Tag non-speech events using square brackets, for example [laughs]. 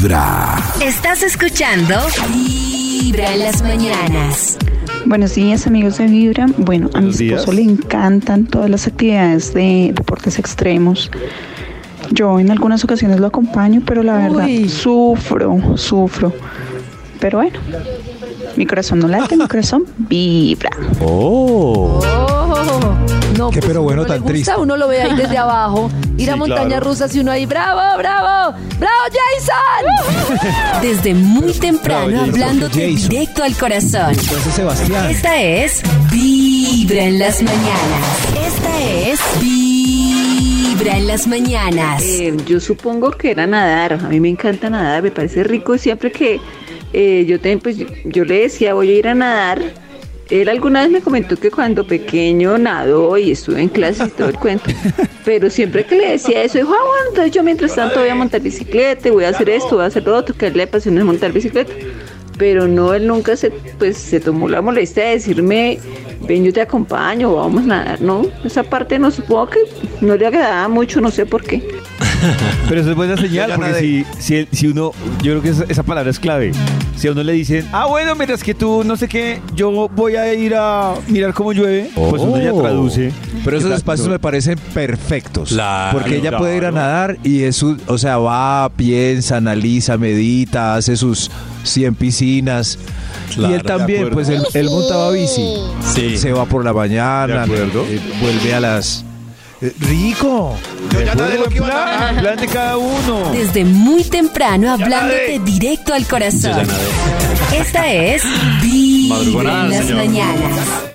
Vibra. Estás escuchando Vibra en las mañanas. Buenos días amigos de Vibra. Bueno, a mi días. esposo le encantan todas las actividades de deportes extremos. Yo en algunas ocasiones lo acompaño, pero la verdad Uy. sufro, sufro. Pero bueno, mi corazón no late, mi corazón vibra. Oh. Oh, no, Qué pues, pero si bueno uno le tan gusta, triste. Uno lo ve ahí desde [laughs] abajo, ir a claro. rusas y uno ahí, bravo, bravo, bravo Jason. [laughs] Desde muy temprano hablándote directo al corazón. Entonces, Sebastián. Esta es Vibra en las mañanas. Esta es Vibra en las mañanas. Eh, yo supongo que era nadar. A mí me encanta nadar, me parece rico. Siempre que eh, yo, también, pues, yo, yo le decía, voy a ir a nadar. Él alguna vez me comentó que cuando pequeño nadó y estuve en clases y todo el cuento. [laughs] Pero siempre que le decía eso, dijo, ah, bueno, entonces yo mientras tanto voy a montar bicicleta, y voy a hacer esto, voy a hacer lo otro, que a él le apasiona montar bicicleta. Pero no, él nunca se, pues, se tomó la molestia de decirme, ven, yo te acompaño, vamos a nadar, ¿no? Esa parte no supongo que no le agradaba mucho, no sé por qué. [laughs] Pero eso es buena señal, porque si, si, si uno, yo creo que esa, esa palabra es clave. Si a uno le dicen, ah, bueno, mientras que tú, no sé qué, yo voy a ir a mirar cómo llueve, pues uno ya Oh. traduce. Pero esos espacios me parecen perfectos. Claro, porque ella puede ir a nadar y es un- o sea, va, piensa, analiza, medita, hace sus 100 piscinas. Claro, y él también, pues él, él montaba bici. Sí. Se va por la mañana, De acuerdo. eh, vuelve a las... ¡Rico! De acuerdo, buen plan, plan de cada uno. Desde muy temprano hablándote directo al Yo corazón. ya. Esta es Vibra en las señor. mañanas.